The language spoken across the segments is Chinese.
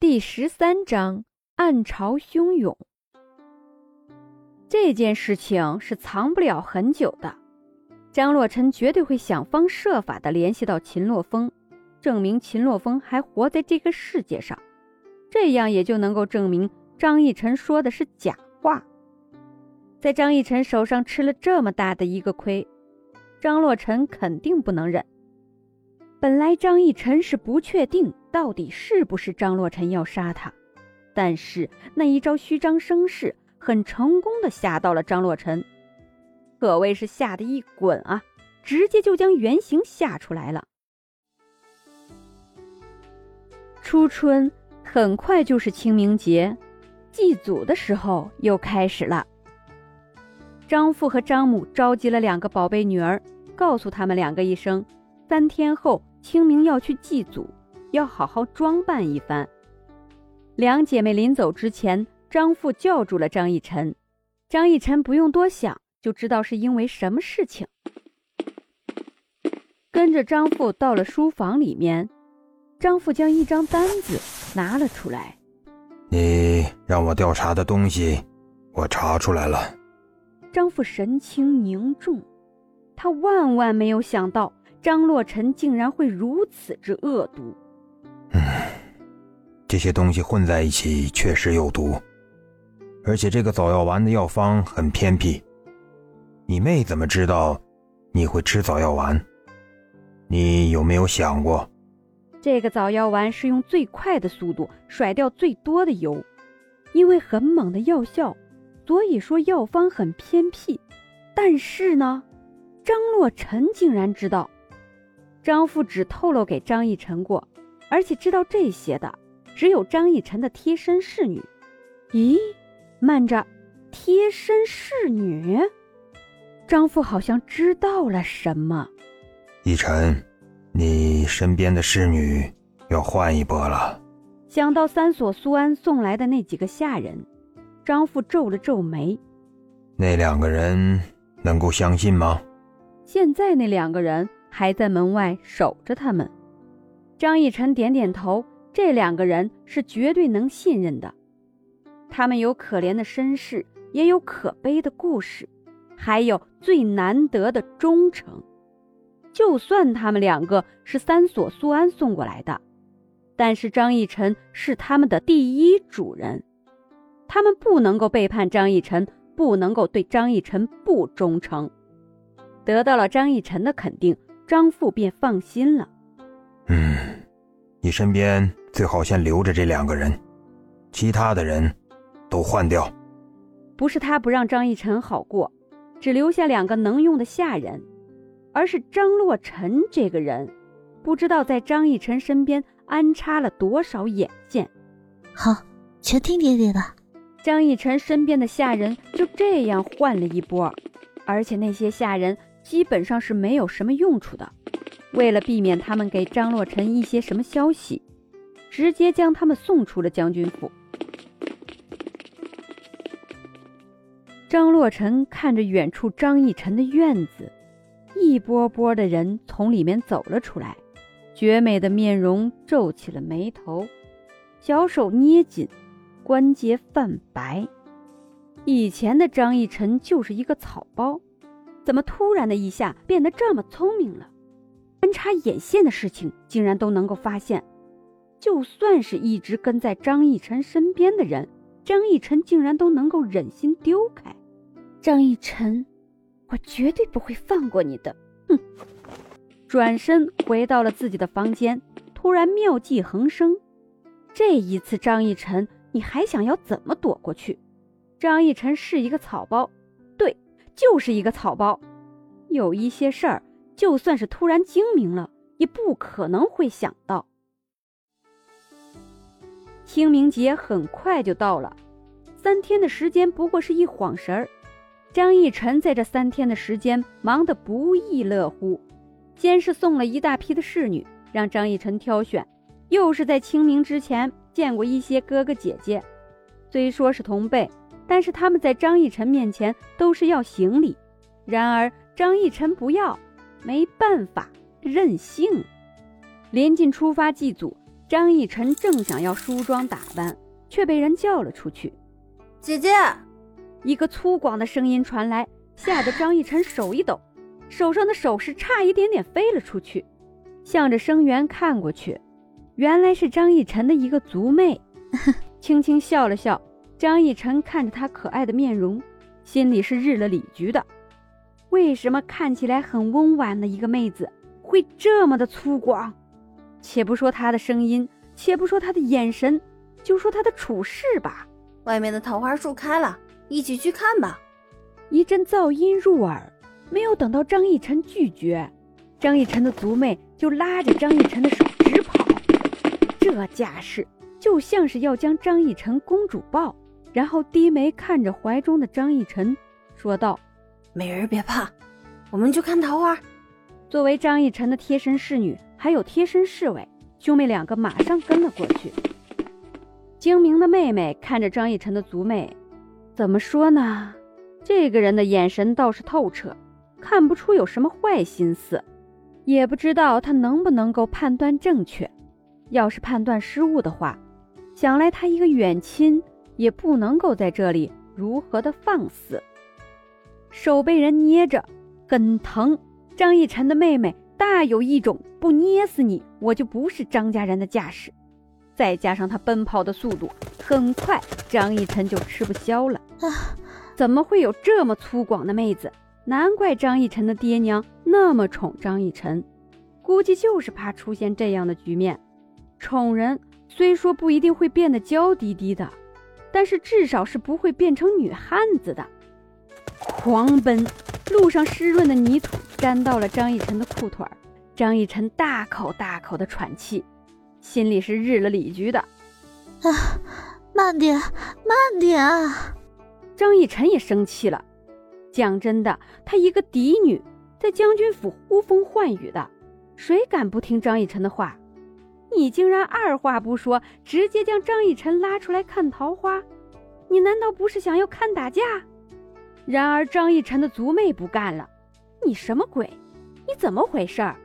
第十三章暗潮汹涌。这件事情是藏不了很久的，张洛尘绝对会想方设法的联系到秦洛风，证明秦洛风还活在这个世界上，这样也就能够证明张逸晨说的是假话。在张逸晨手上吃了这么大的一个亏，张洛尘肯定不能忍。本来张逸晨是不确定到底是不是张洛尘要杀他，但是那一招虚张声势很成功的吓到了张洛尘，可谓是吓得一滚啊，直接就将原形吓出来了。初春很快就是清明节，祭祖的时候又开始了。张父和张母召集了两个宝贝女儿，告诉他们两个一声，三天后。清明要去祭祖，要好好装扮一番。两姐妹临走之前，张父叫住了张逸晨。张逸晨不用多想，就知道是因为什么事情。跟着张父到了书房里面，张父将一张单子拿了出来：“你让我调查的东西，我查出来了。”张父神情凝重，他万万没有想到。张洛尘竟然会如此之恶毒。嗯，这些东西混在一起确实有毒，而且这个早药丸的药方很偏僻。你妹怎么知道你会吃早药丸？你有没有想过，这个早药丸是用最快的速度甩掉最多的油，因为很猛的药效，所以说药方很偏僻。但是呢，张洛尘竟然知道。张父只透露给张逸晨过，而且知道这些的只有张逸晨的贴身侍女。咦，慢着，贴身侍女？张父好像知道了什么。逸晨，你身边的侍女要换一波了。想到三所苏安送来的那几个下人，张父皱了皱眉。那两个人能够相信吗？现在那两个人。还在门外守着他们。张逸晨点点头，这两个人是绝对能信任的。他们有可怜的身世，也有可悲的故事，还有最难得的忠诚。就算他们两个是三所苏安送过来的，但是张逸晨是他们的第一主人，他们不能够背叛张逸晨，不能够对张逸晨不忠诚。得到了张逸晨的肯定。张父便放心了。嗯，你身边最好先留着这两个人，其他的人都换掉。不是他不让张逸晨好过，只留下两个能用的下人，而是张洛尘这个人，不知道在张逸晨身边安插了多少眼线。好，全听爹爹的。张逸晨身边的下人就这样换了一波，而且那些下人。基本上是没有什么用处的。为了避免他们给张洛尘一些什么消息，直接将他们送出了将军府。张洛尘看着远处张逸晨的院子，一波波的人从里面走了出来，绝美的面容皱起了眉头，小手捏紧，关节泛白。以前的张逸晨就是一个草包。怎么突然的一下变得这么聪明了？安插眼线的事情竟然都能够发现。就算是一直跟在张逸晨身边的人，张逸晨竟然都能够忍心丢开。张逸晨，我绝对不会放过你的！哼！转身回到了自己的房间，突然妙计横生。这一次，张逸晨，你还想要怎么躲过去？张逸晨是一个草包。就是一个草包，有一些事儿，就算是突然精明了，也不可能会想到。清明节很快就到了，三天的时间不过是一晃神儿。张逸晨在这三天的时间忙得不亦乐乎，先是送了一大批的侍女让张逸晨挑选，又是在清明之前见过一些哥哥姐姐，虽说是同辈。但是他们在张逸晨面前都是要行礼，然而张逸晨不要，没办法，任性。临近出发祭祖，张逸晨正想要梳妆打扮，却被人叫了出去。姐姐，一个粗犷的声音传来，吓得张逸晨手一抖，手上的首饰差一点点飞了出去。向着声源看过去，原来是张逸晨的一个族妹，轻轻笑了笑。张逸晨看着她可爱的面容，心里是日了李局的。为什么看起来很温婉的一个妹子，会这么的粗犷？且不说她的声音，且不说她的眼神，就说她的处事吧。外面的桃花树开了，一起去看吧。一阵噪音入耳，没有等到张逸晨拒绝，张逸晨的族妹就拉着张逸晨的手直跑。这架势就像是要将张逸晨公主抱，然后低眉看着怀中的张逸晨，说道：“美人别怕，我们去看桃花。”作为张逸晨的贴身侍女。还有贴身侍卫，兄妹两个马上跟了过去。精明的妹妹看着张逸晨的族妹，怎么说呢？这个人的眼神倒是透彻，看不出有什么坏心思，也不知道他能不能够判断正确。要是判断失误的话，想来他一个远亲也不能够在这里如何的放肆。手被人捏着，很疼。张逸晨的妹妹。大有一种不捏死你我就不是张家人的架势，再加上他奔跑的速度，很快张逸晨就吃不消了。啊，怎么会有这么粗犷的妹子？难怪张逸晨的爹娘那么宠张逸晨，估计就是怕出现这样的局面。宠人虽说不一定会变得娇滴滴的，但是至少是不会变成女汉子的。狂奔，路上湿润的泥土。沾到了张逸晨的裤腿儿张逸晨大口大口的喘气，心里是日了李局的。啊，慢点，慢点啊！张逸晨也生气了。讲真的，他一个嫡女，在将军府呼风唤雨的，谁敢不听张逸晨的话？你竟然二话不说，直接将张逸晨拉出来看桃花，你难道不是想要看打架？然而张逸晨的族妹不干了。你什么鬼？你怎么回事儿？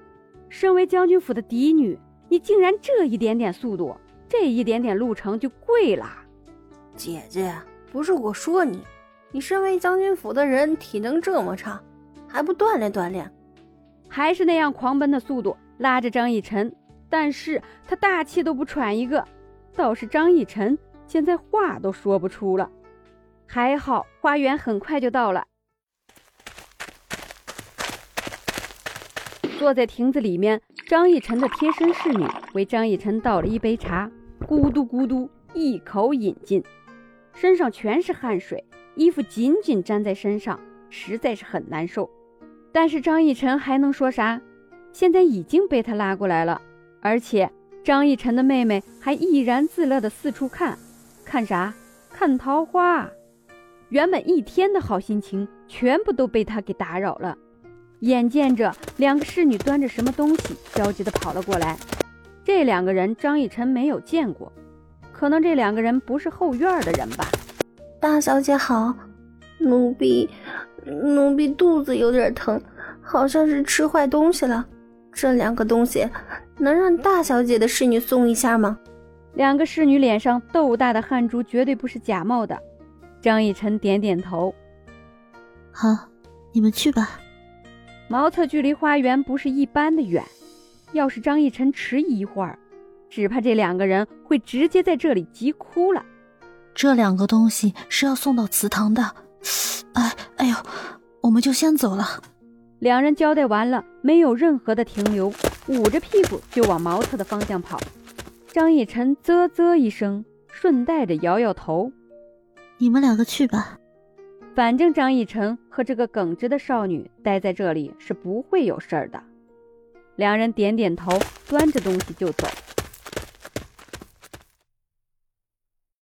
身为将军府的嫡女，你竟然这一点点速度，这一点点路程就跪了？姐姐，不是我说你，你身为将军府的人，体能这么差，还不锻炼锻炼？还是那样狂奔的速度，拉着张逸晨，但是他大气都不喘一个，倒是张逸晨现在话都说不出了。还好，花园很快就到了。坐在亭子里面，张逸晨的贴身侍女为张逸晨倒了一杯茶，咕嘟咕嘟一口饮尽，身上全是汗水，衣服紧紧粘在身上，实在是很难受。但是张逸晨还能说啥？现在已经被他拉过来了，而且张逸晨的妹妹还怡然自乐地四处看，看啥？看桃花。原本一天的好心情，全部都被他给打扰了。眼见着两个侍女端着什么东西，焦急地跑了过来。这两个人张逸晨没有见过，可能这两个人不是后院的人吧？大小姐好，奴婢，奴婢肚子有点疼，好像是吃坏东西了。这两个东西能让大小姐的侍女送一下吗？两个侍女脸上豆大的汗珠绝对不是假冒的。张逸晨点点头，好，你们去吧。茅厕距离花园不是一般的远，要是张逸晨迟疑一会儿，只怕这两个人会直接在这里急哭了。这两个东西是要送到祠堂的，哎，哎呦，我们就先走了。两人交代完了，没有任何的停留，捂着屁股就往茅厕的方向跑。张逸晨啧啧一声，顺带着摇摇头：“你们两个去吧。”反正张逸晨和这个耿直的少女待在这里是不会有事儿的。两人点点头，端着东西就走。